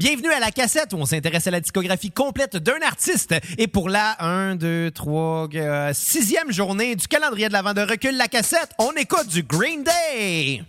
Bienvenue à la cassette où on s'intéresse à la discographie complète d'un artiste. Et pour la 1, 2, 3, 6e journée du calendrier de l'avant de recul la cassette, on écoute du Green Day.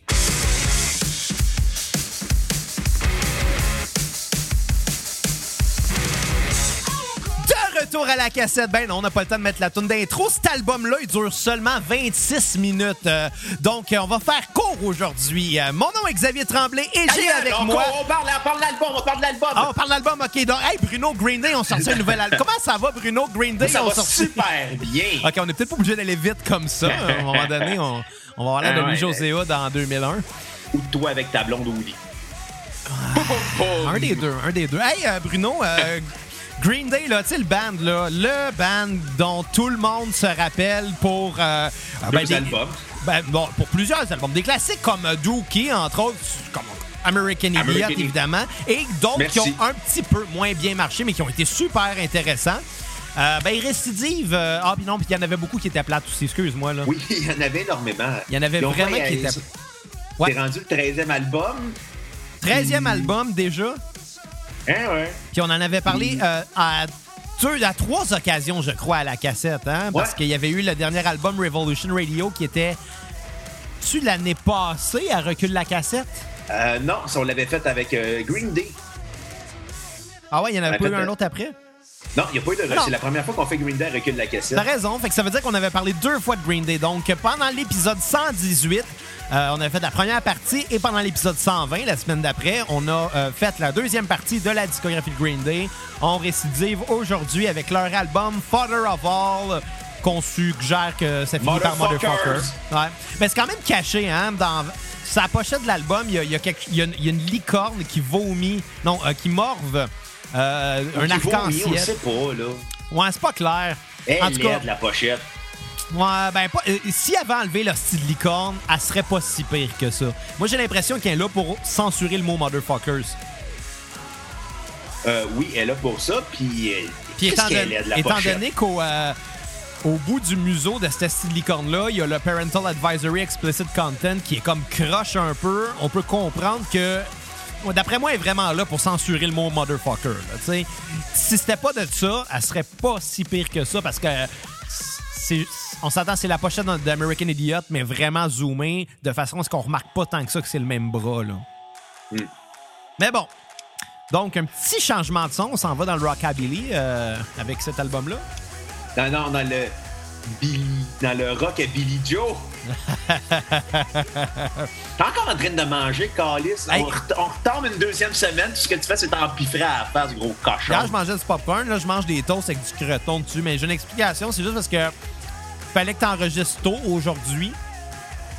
Retour à la cassette. Ben non, on n'a pas le temps de mettre la tune d'intro. Cet album-là, il dure seulement 26 minutes. Euh, donc, euh, on va faire court aujourd'hui. Euh, mon nom est Xavier Tremblay et j'ai avec on, moi... On parle, on parle de l'album, on parle de l'album. Ah, on parle de l'album, ok. Donc, hey, Bruno Green Day, on sortit un nouvel album. Comment ça va, Bruno? Green Day? ça on va sorti- super bien. Ok, on est peut-être pas obligé d'aller vite comme ça. À un moment donné, on, on va avoir l'air de Ah. Louis-José dans 2001. Ou toi avec ta blonde au lit. Un des deux, un des deux. Hey, Bruno, euh, Green Day, là, tu sais, le band, là, le band dont tout le monde se rappelle pour... euh, Deux ben, des- albums. Ben, bon, pour plusieurs albums. Des classiques comme euh, Dookie, entre autres, comme American Idiot, American évidemment, et d'autres qui ont un petit peu moins bien marché, mais qui ont été super intéressants. Euh, ben, Récidive, euh, ah, puis non, puis il y en avait beaucoup qui étaient plates aussi, excuse-moi, là. Oui, il y en avait énormément. Il y en avait Ils vraiment qui étaient... Ouais. C'est rendu le 13e album. 13e album déjà. Hein, ouais. Puis on en avait parlé euh, à deux, à trois occasions, je crois, à la cassette, hein, parce Ouais. qu'il y avait eu le dernier album Revolution Radio qui était tu l'année passée à recul la cassette? Euh, non, ça, on l'avait fait avec euh, Green Day. Ah ouais, il y en avait pas eu un autre après? Non, il n'y a pas eu de. C'est la première fois qu'on fait Green Day à recul de la cassette. T'as raison, fait que ça veut dire qu'on avait parlé deux fois de Green Day. Donc pendant l'épisode 118, euh, on avait fait la première partie et pendant l'épisode 120, la semaine d'après, on a euh, fait la deuxième partie de la discographie de Green Day. On récidive aujourd'hui avec leur album Father of All qu'on suggère que ça finit par. Motherfucker. Ouais. Mais c'est quand même caché, hein, dans sa pochette de l'album, il y a, y a y a une- il y a une licorne qui vomit, non, euh, qui morve euh, un arc-en-ciel. Ouais, c'est pas clair. Elle en tout cas, de la pochette. Ouais, ben, pas, euh, si elle avait enlevé le style licorne, elle serait pas si pire que ça. Moi, j'ai l'impression qu'elle est là pour censurer le mot motherfuckers. Euh, oui, elle est là pour ça. Puis, euh, Puis étant, donné, est de la étant pochette? donné qu'au euh, au bout du museau de ce style licorne-là, il y a le Parental Advisory Explicit Content qui est comme croche un peu, on peut comprendre que. D'après moi, elle est vraiment là pour censurer le mot motherfucker. là, si c'était pas de ça, elle serait pas si pire que ça parce que on s'attend, c'est la pochette d'American Idiot, mais vraiment zoomée de façon à ce qu'on remarque pas tant que ça que c'est le même bras. Là. Mm. Mais bon. Donc, un petit changement de son. On s'en va dans le rockabilly euh, avec cet album-là. Non, non, dans le. Billy, dans le rock à Billy Joe. T'es encore en train de manger, Calis. Hey. On, ret- on retombe une deuxième semaine. Tout ce que tu fais, c'est t'empiffrer à la face, gros cochon. Hier, je mangeais du popcorn. Là, je mange des toasts avec du creton dessus. Mais j'ai une explication. C'est juste parce que fallait que tu enregistres tôt aujourd'hui.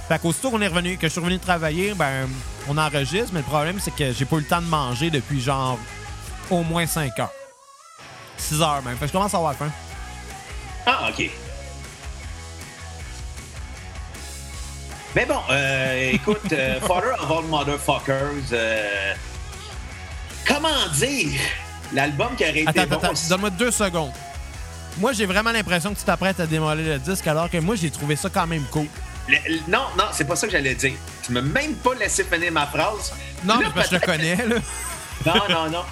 Fait qu'aussitôt qu'on est revenu, que je suis revenu travailler, ben, on enregistre. Mais le problème, c'est que j'ai pas eu le temps de manger depuis genre au moins 5 heures. 6 heures même. Fait que je commence à avoir faim. Ah, OK. Mais bon, euh, écoute, euh, Father of All Motherfuckers, euh, comment dire? L'album qui aurait été Attends, bon... attends. Donne-moi deux secondes. Moi, j'ai vraiment l'impression que tu t'apprêtes à démolir le disque, alors que moi, j'ai trouvé ça quand même cool. Le- le- non, non, c'est pas ça que j'allais dire. Tu m'as même pas laissé finir ma phrase. Non, Là, mais parce que je le connais, là. Non, non, non.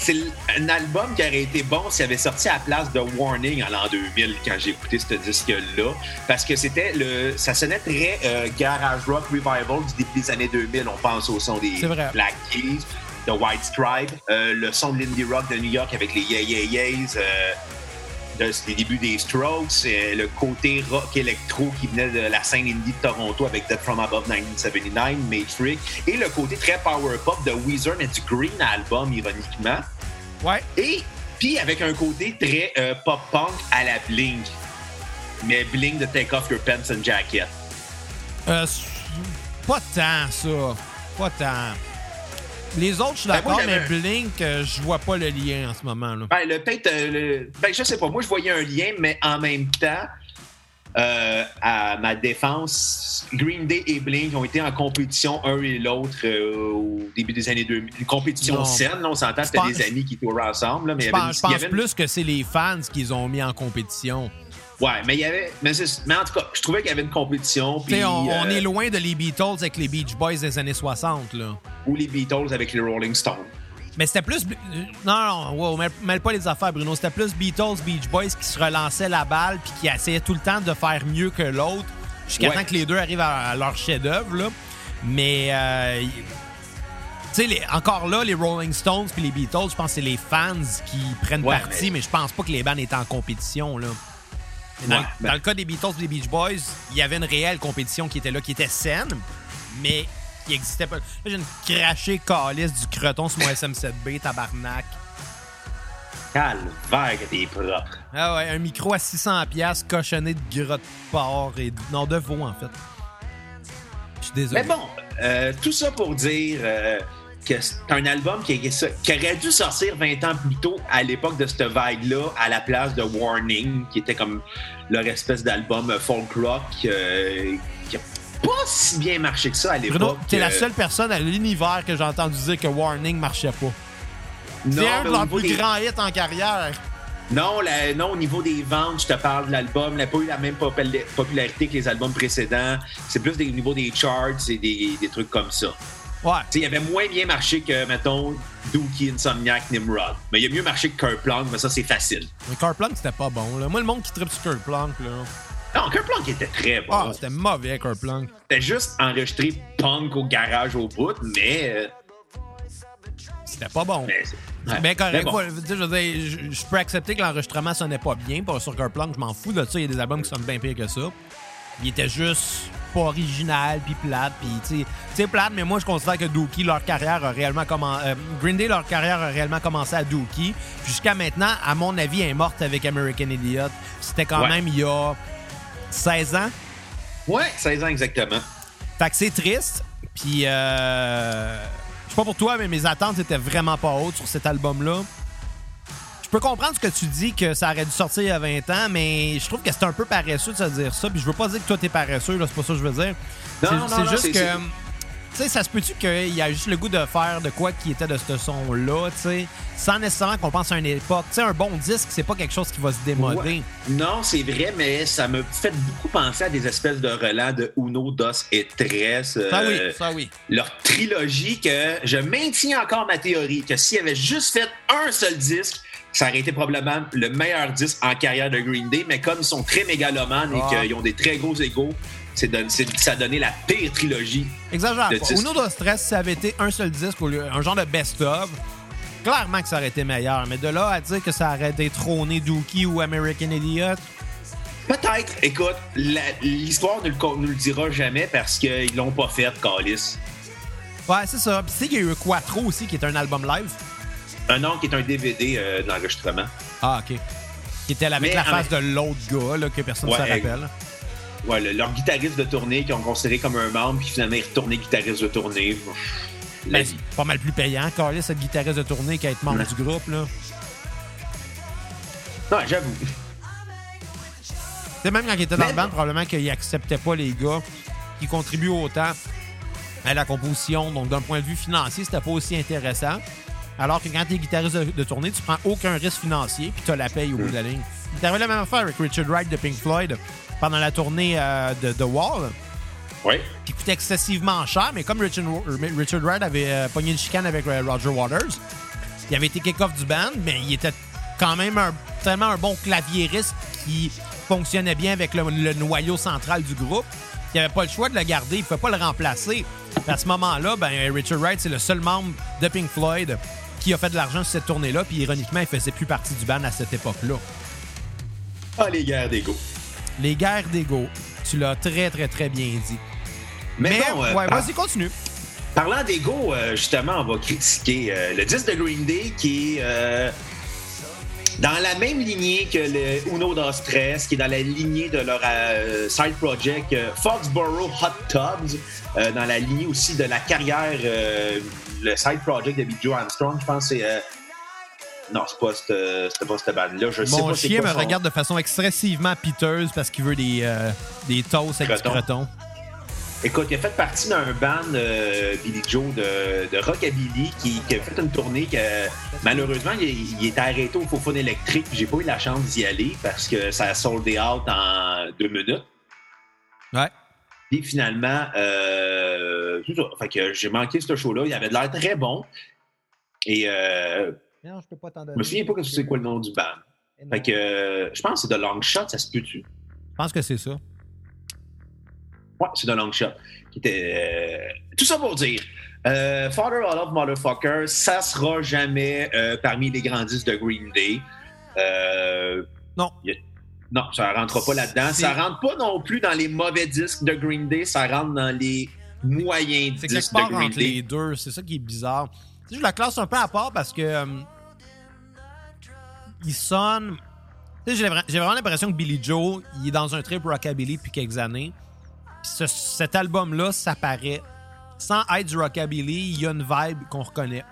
C'est un album qui aurait été bon s'il avait sorti à la place de Warning en l'an 2000 quand j'ai écouté ce disque-là. Parce que c'était le. Ça sonnait très euh, garage rock revival du début des années 2000. On pense au son des. Black Keys, de White Stripe, euh, le son de l'indie rock de New York avec les Yeah Yeah Yeahs. euh, les débuts des Strokes, euh, le côté rock électro qui venait de la scène indie de Toronto avec Dead From Above 1979, Matrix, et le côté très power pop de Weezer, mais du Green Album, ironiquement. Ouais. Et puis avec un côté très euh, pop punk à la Blink, mais Blink de Take Off Your Pants and Jacket. Euh, pas tant, ça. Pas tant. Les autres, je suis Ben, d'accord, mais Blink, euh, je vois pas le lien en ce moment. Là. Ben, le- peut-être, euh, le- ben, je sais pas, moi je voyais un lien, mais en même temps, euh, à ma défense, Green Day et Blink ont été en compétition un et l'autre euh, au début des années 2000. Une compétition Non. saine, là, on s'entend, c'était pense- des amis qui touraient ensemble. là, mais Je pense, une- je pense avait plus que c'est les fans qu'ils ont mis en compétition. Ouais, mais il y avait. Mais, mais en tout cas, je trouvais qu'il y avait une compétition. Puis, on, on euh, est loin de les Beatles avec les Beach Boys des années 60. Là. Ou les Beatles avec les Rolling Stones. Mais c'était plus. Non, non, wow, mêle, pas les affaires, Bruno. C'était plus Beatles, Beach Boys qui se relançaient la balle puis qui essayaient tout le temps de faire mieux que l'autre jusqu'à temps que les deux arrivent à, leur chef-d'œuvre. Mais. Euh, tu sais, encore là, les Rolling Stones puis les Beatles, je pense que c'est les fans qui prennent parti, mais... je pense pas que les bands étaient en compétition. Là. Dans, dans, le cas des Beatles et des Beach Boys, il y avait une réelle compétition qui était là, qui était saine, mais qui existait pas. Là, j'ai une crachée calice du creton sur mon SM7B, tabarnak. Calvaire que t'es propre. Ah ouais, un micro à 600$ cochonné de grotte de porc et de... non, de veau, en fait. Je suis désolé. Mais bon, euh, tout ça pour dire euh, que c'est un album qui, qui, aurait dû sortir 20 ans plus tôt à l'époque de cette vague-là, à la place de Warning, qui était comme leur espèce d'album folk rock euh, qui a pas si bien marché que ça à l'époque. Bruno, t'es la seule personne à l'univers que j'ai entendu dire que Warning marchait pas. C'est un de leurs plus grands hits en carrière. Non, non, au niveau des ventes, je te parle de l'album. Il n'a pas eu la même popularité que les albums précédents. C'est plus au niveau des charts et des, des trucs comme ça. Ouais. il avait moins bien marché que, mettons, Dookie, Insomniac, Nimrod. Mais il a mieux marché que Kerplunk, mais ça, c'est facile. Mais Kerplunk, c'était pas bon. Là. Moi, le monde qui tripe sur Kerplunk, là. Non, Kerplunk était très bon. Ah, c'était mauvais, Kerplunk. C'était juste enregistré punk au garage au bout, mais. Euh, c'était pas bon. Mais bien correct. je, veux dire, je, peux accepter que l'enregistrement sonnait pas bien. Pas sur Kerplunk, je m'en fous de ça. Il y a des albums qui sonnent bien pire que ça. Il était juste pas original, puis plate, puis tu sais, plate, mais moi je considère que Dookie, leur carrière a réellement commencé. Euh, Green Day, leur carrière a réellement commencé à Dookie. Jusqu'à maintenant, à mon avis, elle est morte avec American Idiot. C'était quand même il y a 16 ans. Ouais, 16 ans exactement. Fait que c'est triste, puis euh, je sais pas pour toi, mais mes attentes étaient vraiment pas hautes sur cet album-là. Je peux comprendre ce que tu dis, que ça aurait dû sortir il y a 20 ans, mais je trouve que c'est un peu paresseux de se dire ça. Puis je veux pas dire que toi, t'es paresseux, là, c'est pas ça que je veux dire. C'est juste que. Tu sais, ça se peut-tu qu'il y a juste le goût de faire de quoi qui était de ce son-là, tu sais, sans nécessairement qu'on pense à une époque. Tu sais, un bon disque, c'est pas quelque chose qui va se démoder. Non, c'est vrai, mais ça me fait beaucoup penser à des espèces de relents de Uno, Dos et Tres. ça oui, ça oui. Leur trilogie que je maintiens encore ma théorie que s'il avait juste fait un seul disque, ça aurait été probablement le meilleur disque en carrière de Green Day, mais comme ils sont très mégalomanes et ah. qu'ils ont des très gros égaux, c'est ça a donné la pire trilogie. Exagère pas. Uno dos Stress, ça avait été un seul disque, un genre de best-of, clairement que ça aurait été meilleur. Mais de là à dire que ça aurait détrôné Dookie ou American Idiot, Peut-être. Écoute, l'histoire ne nous le dira jamais parce qu'ils l'ont pas fait, Calis. Ouais, c'est ça. Puis tu sais qu'il y a eu Quattro aussi, qui est un album live. Un nom qui est un DVD euh, de l'enregistrement. Ah, OK. Qui était avec la face de l'autre gars, là, que personne ne se rappelle. Ouais, leur guitariste de tournée qu'ils ont considéré comme un membre, puis finalement, il est retourné guitariste de tournée. Ben, pas mal plus payant, Carlis, cette guitariste de tournée qu'à être membre du groupe, là. Non, j'avoue. C'est même quand il était dans le band, probablement qu'il acceptait pas les gars qui contribuent autant à la composition. Donc, d'un point de vue financier, c'était pas aussi intéressant. Alors que quand tu es guitariste de, tournée, tu prends aucun risque financier puis tu as la paye au bout de la ligne. Tu la même affaire avec Richard Wright de Pink Floyd pendant la tournée euh, de The Wall. Oui. Qui coûtait excessivement cher, mais comme Richard, Richard Wright avait euh, pogné une chicane avec euh, Roger Waters, il avait été kick-off du band, mais il était quand même un, tellement un bon claviériste qui fonctionnait bien avec le, noyau central du groupe. Il avait pas le choix de le garder, il ne pouvait pas le remplacer. À ce moment-là, ben, Richard Wright, c'est le seul membre de Pink Floyd qui a fait de l'argent sur cette tournée-là, puis ironiquement, il faisait plus partie du band à cette époque-là. Ah, les guerres d'ego. Les guerres d'ego. Tu l'as très, très, très bien dit. Mais, euh, ouais, vas-y, continue. Parlant d'ego, euh, justement, on va critiquer euh, le disque de Green Day qui est dans la même lignée que le Uno dos Stress, qui est dans la lignée de leur side project Foxborough Hot Tubs, dans la lignée aussi de la carrière le side project de Big Joe Armstrong, je pense c'est. Euh... Non, c'est pas cette, pas cette bande-là. Je Mon sais pas chien me regarde de façon excessivement piteuse parce qu'il veut des, euh, des toasts avec du creton. Écoute, il a fait partie d'un band, euh, Billy Joe, de, de Rockabilly, qui, qui, a fait une tournée que malheureusement, il, il était arrêté au faux électrique. J'ai pas eu la chance d'y aller parce que ça a soldé out en deux minutes. Ouais. Puis finalement, euh, Fait que j'ai manqué ce show-là. Il avait de l'air très bon. Et euh, Non, je peux pas t'en donner. je me souviens pas que c'est quoi le nom du band. Fait que euh, je pense que c'est The Long Shot, ça se peut-tu? Je pense que c'est ça. Ouais, c'est The Long Shot. Qui était, euh, Tout ça pour dire, euh, Father of Love Motherfucker, ça sera jamais euh, parmi les grands disques de Green Day. Euh, Non. y a- Non, ça rentrera pas là-dedans. Ça rentre pas non plus dans les mauvais disques de Green Day, ça rentre dans les quelque part entre Day. les deux. C'est ça qui est bizarre. Tu sais, je la classe un peu à part parce que. euh, il sonne. Tu sais, j'ai vra- j'ai vraiment l'impression que Billy Joe, il est dans un trip rockabilly depuis quelques années. Puis ce- cet album-là, ça paraît. Sans être du rockabilly, il y a une vibe qu'on reconnaît.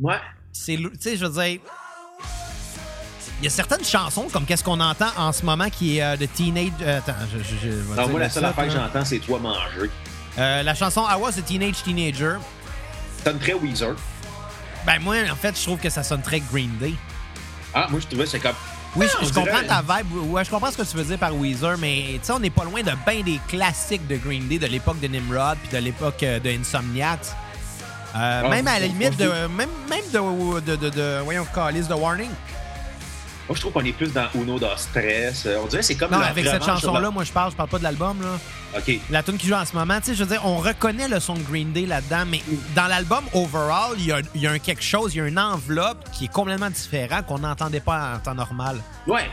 Ouais. C'est, tu sais, je veux dire. Il y a certaines chansons, comme qu'est-ce qu'on entend en ce moment, qui est euh, de Teenage. euh, attends, je, je, je vais Non, moi, la le seule affaire que j'entends, c'est toi manger. Euh, la chanson I Was a Teenage Teenager. Ça sonne très Weezer. Ben, moi, en fait, je trouve que ça sonne très Green Day. Ah, moi, je trouvais que c'est comme. Oui, Ah, je, je comprends ta vibe. Ouais, je comprends ce que tu veux dire par Weezer, mais tu sais, on n'est pas loin de bien des classiques de Green Day de l'époque de Nimrod puis de l'époque euh, de Insomniac. Euh, Ah, même à la limite de. Même, même de, de, de, de- Voyons, Calice de Warning. Moi, je trouve qu'on est plus dans Uno da Stress. Euh, On dirait que c'est comme Non, la avec cette chanson-là, moi, je parle, je parle pas de l'album, là. la- OK. La tune qui joue en ce moment, tu sais, je veux dire, on reconnaît le son de Green Day là-dedans, mais dans l'album overall, il y a, il y a un quelque chose, il y a une enveloppe qui est complètement différent qu'on n'entendait pas en temps normal. Ouais.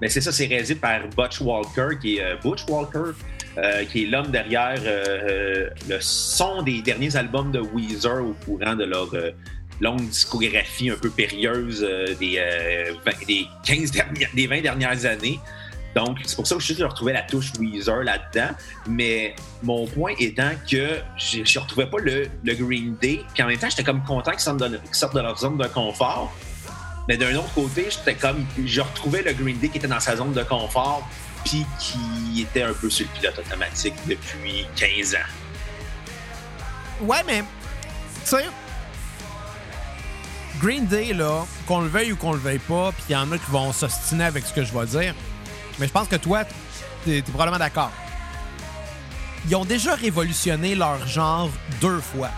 Mais c'est ça, c'est réalisé par Butch Walker, qui est euh, Butch Walker, euh, qui est l'homme derrière euh, le son des derniers albums de Weezer au courant de leur longue discographie un peu périlleuse euh, des, euh, 20 des 15 dernières, des 20 dernières années. Donc, c'est pour ça que je suis sûr retrouvais la touche Weezer là-dedans. Mais mon point étant que je ne retrouvais pas le, le Green Day. Puis en même temps, j'étais comme content qu'ils sortent, de- sortent de leur zone de confort. Mais d'un autre côté, j'étais comme. Je retrouvais le Green Day qui était dans sa zone de confort, puis qui était un peu sur le pilote automatique depuis 15 ans. Ouais, mais, tu Green Day, là, qu'on le veuille ou qu'on le veuille pas, puis il y en a qui vont s'ostiner avec ce que je vais dire, mais je pense que toi, t'es es probablement d'accord. Ils ont déjà révolutionné leur genre deux fois.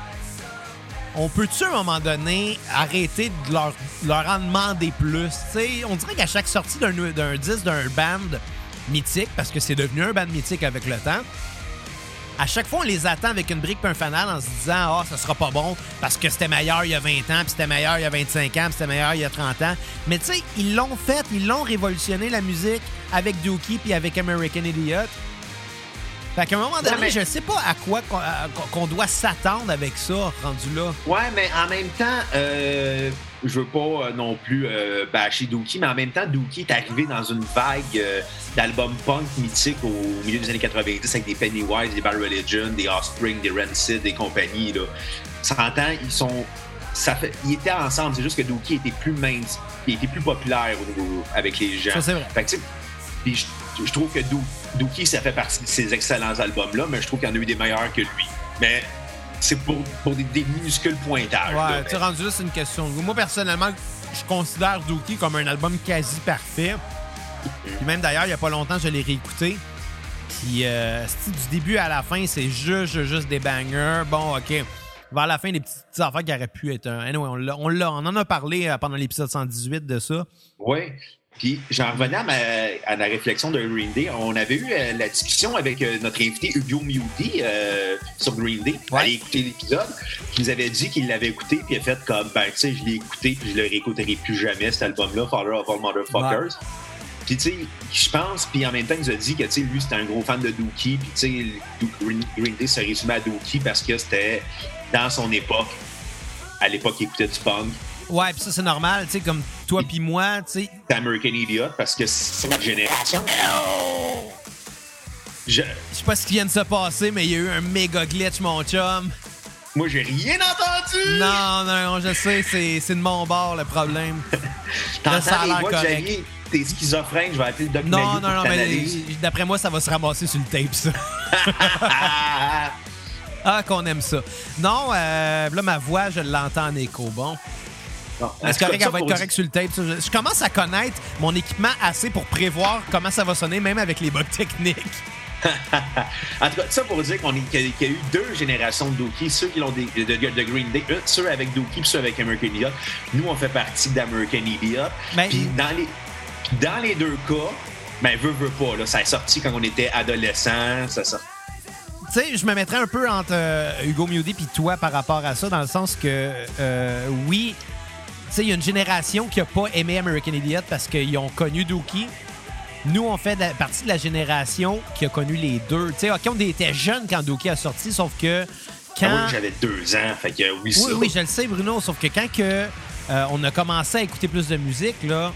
On peut-tu, à un moment donné, arrêter de leur, leur en demander plus? On dirait qu'à chaque sortie d'un d'un disque, d'un band mythique, parce que c'est devenu un band mythique avec le temps, à chaque fois, on les attend avec une brique et un fanal en se disant Ah, ça sera pas bon parce que c'était meilleur il y a 20 ans, puis c'était meilleur il y a 25 ans, puis c'était meilleur il y a 30 ans. Mais tu sais, ils l'ont fait, ils l'ont révolutionné la musique avec Dookie puis avec American Idiot. Fait qu'à un moment donné, Ouais, mais- je sais pas à quoi qu'on doit s'attendre avec ça, rendu là. Ouais, mais en même temps, euh, je veux pas euh, non plus euh, bâcher Dookie, mais en même temps, Dookie est arrivé dans une vague euh, d'albums punk mythiques au milieu des années 90 avec des Pennywise, des Bad Religion, des Offspring, des Rancid, des compagnies. Là. 100 ans, ils sont. Ça fait, ils étaient ensemble, c'est juste que Dookie était plus mince, il était plus populaire au niveau, avec les gens. Ça, c'est vrai. Fait que, je, je trouve que Doo- Dookie, ça fait partie de ces excellents albums-là, mais je trouve qu'il y en a eu des meilleurs que lui. Mais c'est pour, pour des, des minuscules pointages. Ouais, tu rendu c'est une question. Moi, personnellement, je considère Dookie comme un album quasi parfait. Puis même d'ailleurs, il y a pas longtemps, je l'ai réécouté. Puis euh, du début à la fin, c'est juste, juste, juste des bangers. Bon, OK. Vers la fin, des petites, petites affaires qui auraient pu être un. Anyway, on, l'a, on, l'a- on en a parlé euh, pendant l'épisode 118 de ça. Oui. Puis j'en revenais à, ma, à la réflexion de Green Day. On avait eu euh, la discussion avec euh, notre invité Hugo Mewdy euh, sur Green Day. Ouais. Allez écouter l'épisode. Qui nous avait dit qu'il l'avait écouté, puis il a fait comme, ben, tu sais, je l'ai écouté, puis je le réécouterai plus jamais, cet album-là, Father of All Motherfuckers. Puis, tu sais, je pense, puis en même temps, il nous a dit que, tu sais, lui, c'était un gros fan de Dookie, puis, tu sais, Green, Green Day se résumait à Dookie parce que c'était dans son époque. À l'époque, il écoutait du punk. Ouais, puis ça, c'est normal, tu sais, comme toi puis moi, tu sais. American Idiot parce que c'est notre génération. Je, Je sais pas ce qui vient de se passer, mais il y a eu un méga glitch, mon chum. moi, j'ai rien entendu! Non, non, je sais, c'est, de mon bord le problème. T'entends les voix de correct. Xavier? T'es schizophrène, je vais appeler le Doc Non, non, pour non, mais d'après moi, ça va se ramasser sur le tape, ça. Ah, qu'on aime ça. Non, euh, là, ma voix, je l'entends en écho. Bon. Est-ce ça correct, elle va être pour correcte sur le tape? ça? Je, je commence à connaître mon équipement assez pour prévoir comment ça va sonner, même avec les bugs techniques. en tout cas, ça pour dire qu'on qu'il y a eu deux générations de Dookie, ceux qui l'ont de, de, de, Green Day, ceux avec Dookie puis ceux avec American Idiot. Nous, on fait partie d'American Idiot. Ben, Puis dans les, dans les deux cas, ben, veut, veut pas, là, ça est sorti quand on était adolescent, ça sort. Tu sais, je me mettrais un peu entre euh, Hugo Mewdy puis toi par rapport à ça, dans le sens que, euh, oui, sais, il y a une génération qui a pas aimé American Idiot parce qu'ils ont connu Dookie. Nous, on fait de la- partie de la génération qui a connu les deux. Tu sais, OK, on était jeunes quand Dookie a sorti, sauf que quand... Ah oui, j'avais deux ans, fait que oui, ça. Oui, oui, je le sais, Bruno. Sauf que quand que, euh, on a commencé à écouter plus de musique, là,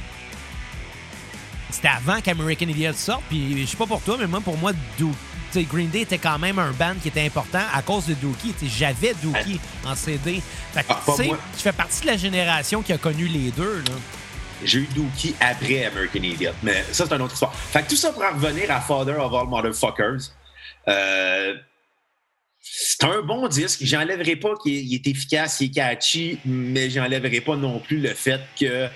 c'était avant qu'American Idiot sorte. Puis je sais pas pour toi, mais moi, pour moi, Doo- tu sais, Green Day était quand même un band qui était important à cause de Dookie. J'avais Dookie en CD. Fait que, Ah, tu fais partie de la génération qui a connu les deux. Là. J'ai eu Dookie après American Idiot. Mais ça, c'est une autre histoire. Fait que tout ça pour en revenir à Father of All Motherfuckers. Euh, c'est un bon disque. J'enlèverai pas qu'il est, il est efficace, il est catchy, mais j'enlèverai pas non plus le fait que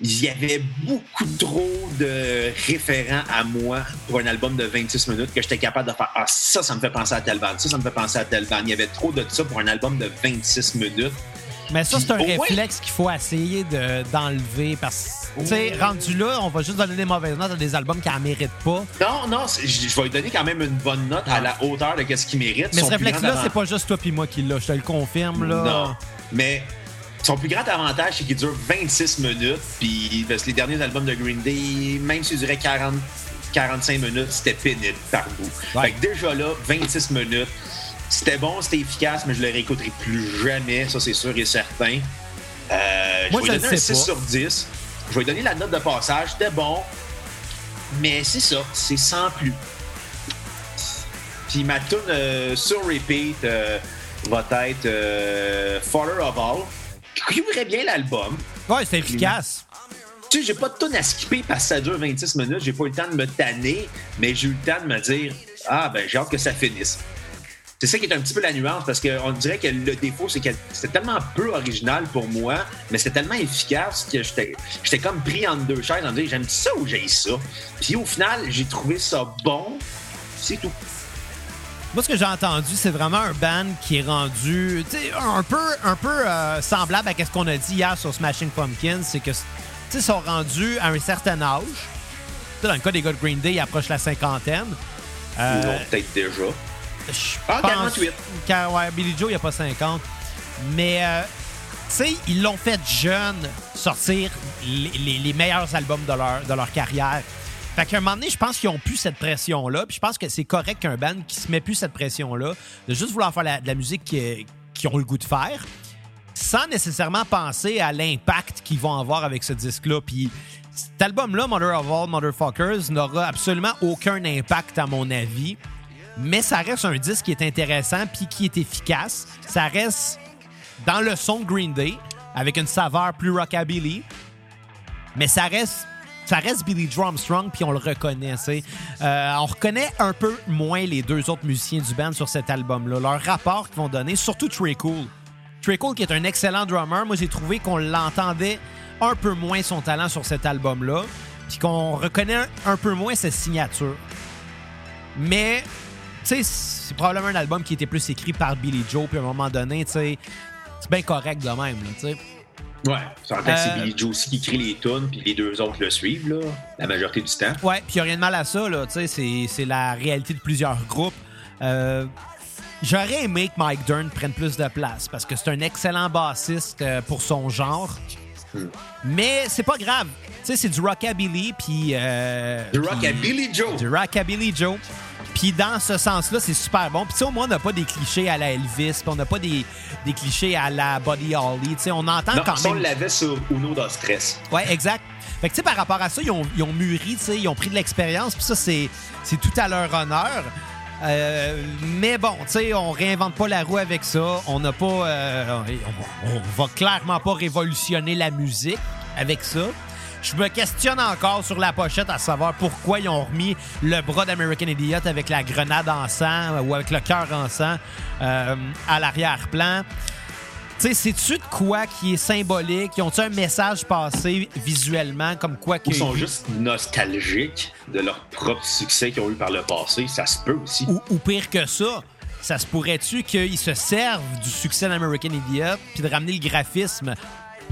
il y avait beaucoup trop de référents à moi pour un album de 26 minutes que j'étais capable de faire Ah, ça, ça me fait penser à tel band, ça, ça me fait penser à tel band. Il y avait trop de ça pour un album de 26 minutes. Mais ça, c'est un Puis, réflexe qu'il faut essayer de- d'enlever parce que, tu sais, rendu là, on va juste donner des mauvaises notes à des albums qui en méritent pas. Non, non, je vais lui donner quand même une bonne note à la hauteur de ce qu'il mérite. Mais Son ce réflexe-là, c'est pas juste toi puis moi qui l'a, je te le confirme. Là. Non. Mais son plus grand avantage, c'est qu'il dure 26 minutes. Puis, parce que les derniers albums de Green Day, même s'ils duraient 40, 45 minutes, c'était pénible par bout. Ouais. Fait que déjà là, 26 minutes, c'était bon, c'était efficace, mais je le réécouterai plus jamais, ça c'est sûr et certain. Euh, Moi, je je vais lui donner un sais 6 pas. sur 10. Je vais lui donner la note de passage, c'était bon, mais c'est ça, c'est sans plus. Puis ma tune euh, sur repeat euh, va être Father of All. Ouvrait bien l'album. Ouais, c'est efficace. Tu sais, j'ai pas de tune à skipper parce que ça dure 26 minutes. J'ai pas eu le temps de me tanner, mais j'ai eu le temps de me dire Ah, ben, j'ai hâte que ça finisse. C'est ça qui est un petit peu la nuance parce qu'on dirait que le défaut, c'est que c'était tellement peu original pour moi, mais c'était tellement efficace que j'étais j'étais comme pris entre deux chaises en me disant J'aime ça ou j'ai ça. Puis au final, j'ai trouvé ça bon. C'est tout. Moi, ce que j'ai entendu, c'est vraiment un band qui est rendu un peu, un peu euh, semblable à ce qu'on a dit hier sur Smashing Pumpkins. C'est que, ils sont rendus à un certain âge. Dans le cas des gars de Green Day, ils approchent la cinquantaine. Euh, Ou non, peut-être déjà. je Ah, pense- 48. Car- ouais, Billy Joe, il n'y a pas 50. Mais, euh, tu sais, ils l'ont fait jeune sortir les, les- les meilleurs albums de leur, de leur carrière. Fait qu'à un moment donné, je pense qu'ils ont plus cette pression-là. Puis je pense que c'est correct qu'un band qui se met plus cette pression-là, de juste vouloir faire de la musique qui- qu'ils ont le goût de faire, sans nécessairement penser à l'impact qu'ils vont avoir avec ce disque-là. Puis cet album-là, Mother of All Motherfuckers, n'aura absolument aucun impact, à mon avis. Mais ça reste un disque qui est intéressant puis qui est efficace. Ça reste dans le son Green Day, avec une saveur plus rockabilly. Mais ça reste. Ça reste Billy Joe Armstrong, puis on le reconnaît. Euh, on reconnaît un peu moins les deux autres musiciens du band sur cet album-là. Leur rapport qu'ils vont donner, surtout Trey Cool. Trey Cool, qui est un excellent drummer, moi j'ai trouvé qu'on l'entendait un peu moins son talent sur cet album-là, puis qu'on reconnaît un, peu moins sa signature. Mais, tu sais, c'est probablement un album qui était plus écrit par Billy Joe, puis à un moment donné, tu sais, c'est bien correct de même, tu sais. Ouais. Ça que c'est Euh, Billy Joe aussi qui écrit les tunes, puis les deux autres le suivent, là, la majorité du temps. Ouais, puis il a rien de mal à ça, là. Tu sais, c'est- c'est la réalité de plusieurs groupes. Euh, J'aurais aimé que Mike Dern prenne plus de place parce que c'est un excellent bassiste euh, pour son genre. Hmm. Mais c'est pas grave. Tu sais, c'est du rockabilly, puis. euh, Du puis- rock à Billy Joe. Du rockabilly Joe. Puis dans ce sens-là, c'est super bon. Puis tu sais, au moins, on n'a pas des clichés à la Elvis, puis on n'a pas des, des clichés à la Buddy Holly. Tu sais, on entend Non, quand ça, on même. l'avait sur Uno da Stress. Ouais, exact. Fait que, tu sais, par rapport à ça, ils ont, ils ont mûri, tu sais, ils ont pris de l'expérience, puis ça, c'est, c'est tout à leur honneur. Euh, mais bon, tu sais, on réinvente pas la roue avec ça. On n'a pas. euh, on, on va clairement pas révolutionner la musique avec ça. Je me questionne encore sur la pochette à savoir pourquoi ils ont remis le bras d'American Idiot avec la grenade en sang ou avec le cœur en sang euh, à l'arrière-plan. Tu sais, c'est-tu de quoi qui est symbolique? Ils ont-tu un message passé visuellement comme quoi Ils que. sont juste nostalgiques de leur propre succès qu'ils ont eu par le passé? Ça se peut aussi. Ou, ou pire que ça, ça se pourrait-tu qu'ils se servent du succès d'American Idiot puis de ramener le graphisme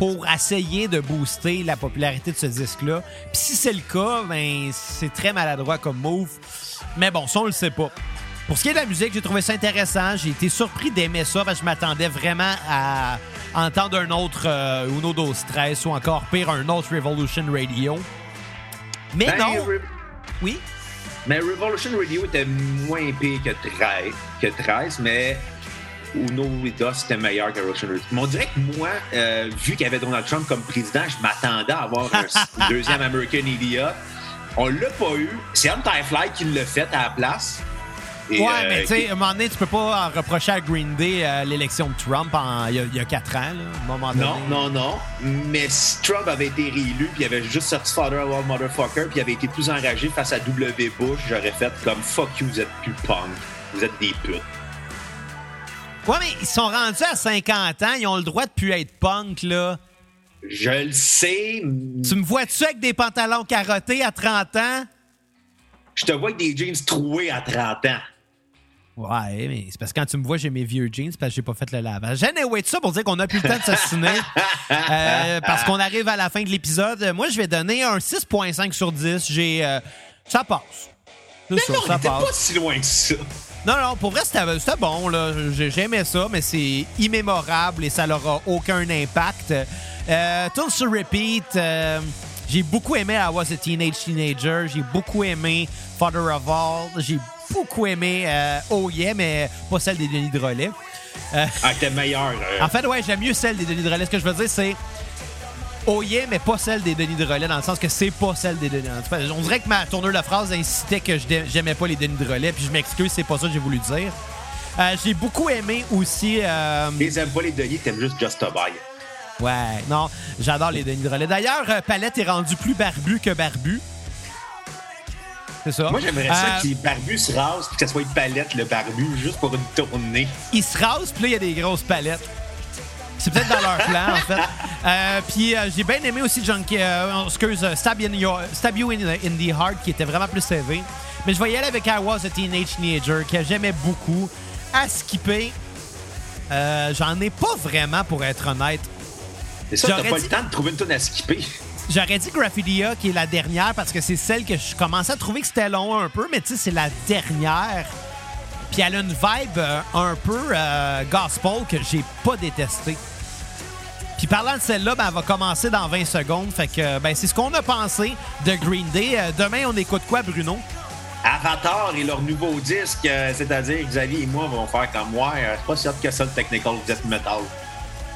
pour essayer de booster la popularité de ce disque-là? Puis si c'est le cas, ben c'est très maladroit comme move. Mais bon, ça, on le sait pas. Pour ce qui est de la musique, j'ai trouvé ça intéressant. J'ai été surpris d'aimer ça parce que je m'attendais vraiment à entendre un autre euh, Uno Dos Stress ou encore pire, un autre Revolution Radio. Mais Ben, non. Re- Oui? Mais Revolution Radio était moins pire que 13, que 13 mais Uno Vida, c'était meilleur que Radio. Mais on dirait que moi, euh, vu qu'il y avait Donald Trump comme président, je m'attendais à avoir un deuxième American Idiot. On l'a pas eu. C'est Anti-Fly qui l'a fait à la place. Et, ouais, euh, mais tu sais, à un moment donné, tu peux pas en reprocher à Green Day euh, l'élection de Trump il y, a- il y a quatre ans, là, à un moment donné. Non, non, non. Mais si Trump avait été réélu, puis il avait juste sorti Father of All Motherfucker, puis il avait été plus enragé face à W. Bush, j'aurais fait comme fuck you, vous êtes plus punk. Vous êtes des putes. Ouais, mais ils sont rendus à 50 ans, ils ont le droit de plus être punk, là. Je le sais. Tu me vois-tu avec des pantalons carottés à 30 ans? Je te vois avec des jeans troués à 30 ans. Ouais, mais c'est parce que quand tu me vois, j'ai mes vieux jeans parce que j'ai pas fait le lavage. Anyway, tout ça pour dire qu'on a plus le temps de s'assiner. euh, parce qu'on arrive à la fin de l'épisode. Moi, je vais donner un 6.5 sur 10. J'ai. euh, ça passe. Mais ça, non, on ça passe. pas si loin que ça. Non, non, pour vrai, c'était bon. là. J'ai- J'aimais ça, mais c'est immémorable et ça n'aura aucun impact. Euh, Tune sur repeat. euh, j'ai beaucoup aimé I Was a Teenage Teenager. J'ai beaucoup aimé Father of All. J'ai beaucoup aimé euh, Oh Yeah, mais pas celle des Denis Drolet. Euh, Ah, t'es meilleur. en fait, ouais, j'aime mieux celle des Denis Drolet. Ce que je veux dire, c'est Oh yeah, mais pas celle des Denis Drolet, dans le sens que c'est pas celle des Denis Drolet. On dirait que ma tournure de phrase incitait que j'aimais pas les Denis Drolet, puis je m'excuse, c'est pas ça que j'ai voulu dire. Euh, j'ai beaucoup aimé aussi. euh, Les aimes pas les Denis, t'aimes juste Just a Buy. Ouais, non, j'adore les Denis Drolet. D'ailleurs, euh, Palette est rendu plus barbu que barbu. C'est ça. Moi, j'aimerais ça Euh, que les barbus se rasent puis que ça soit une palette, le barbu, juste pour une tournée. ils se rasent, puis là, il y a des grosses palettes. C'est peut-être dans leur plan, en fait. Euh, puis euh, j'ai bien aimé aussi Junkie, euh, excuse, euh, Stab, in Your- Stab You in, in the Heart, qui était vraiment plus CV. Mais je vais y aller avec I Was a Teenage Teenager, que j'aimais beaucoup. À skipper, j'en ai pas vraiment, pour être honnête. C'est ça, t'as pas dit- le temps de trouver une tonne à skipper. J'aurais dit Graffidia, qui est la dernière, parce que c'est celle que je commençais à trouver que c'était long un peu, mais tu sais, c'est la dernière. Puis elle a une vibe euh, un peu euh, gospel que j'ai pas détesté. Puis parlant de celle-là, ben, elle va commencer dans 20 secondes. Fait que ben, c'est ce qu'on a pensé de Green Day. Euh, demain, on écoute quoi, Bruno? Avatar et leur nouveau disque, euh, c'est-à-dire Xavier et moi vont faire comme moi. Euh, c'est pas hot que ça le technical death metal.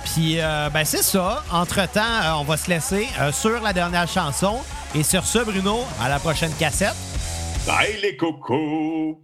Puis euh, ben, c'est ça. Entre-temps, euh, on va se laisser euh, sur la dernière chanson. Et sur ce, Bruno, à la prochaine cassette. Bye les cocos!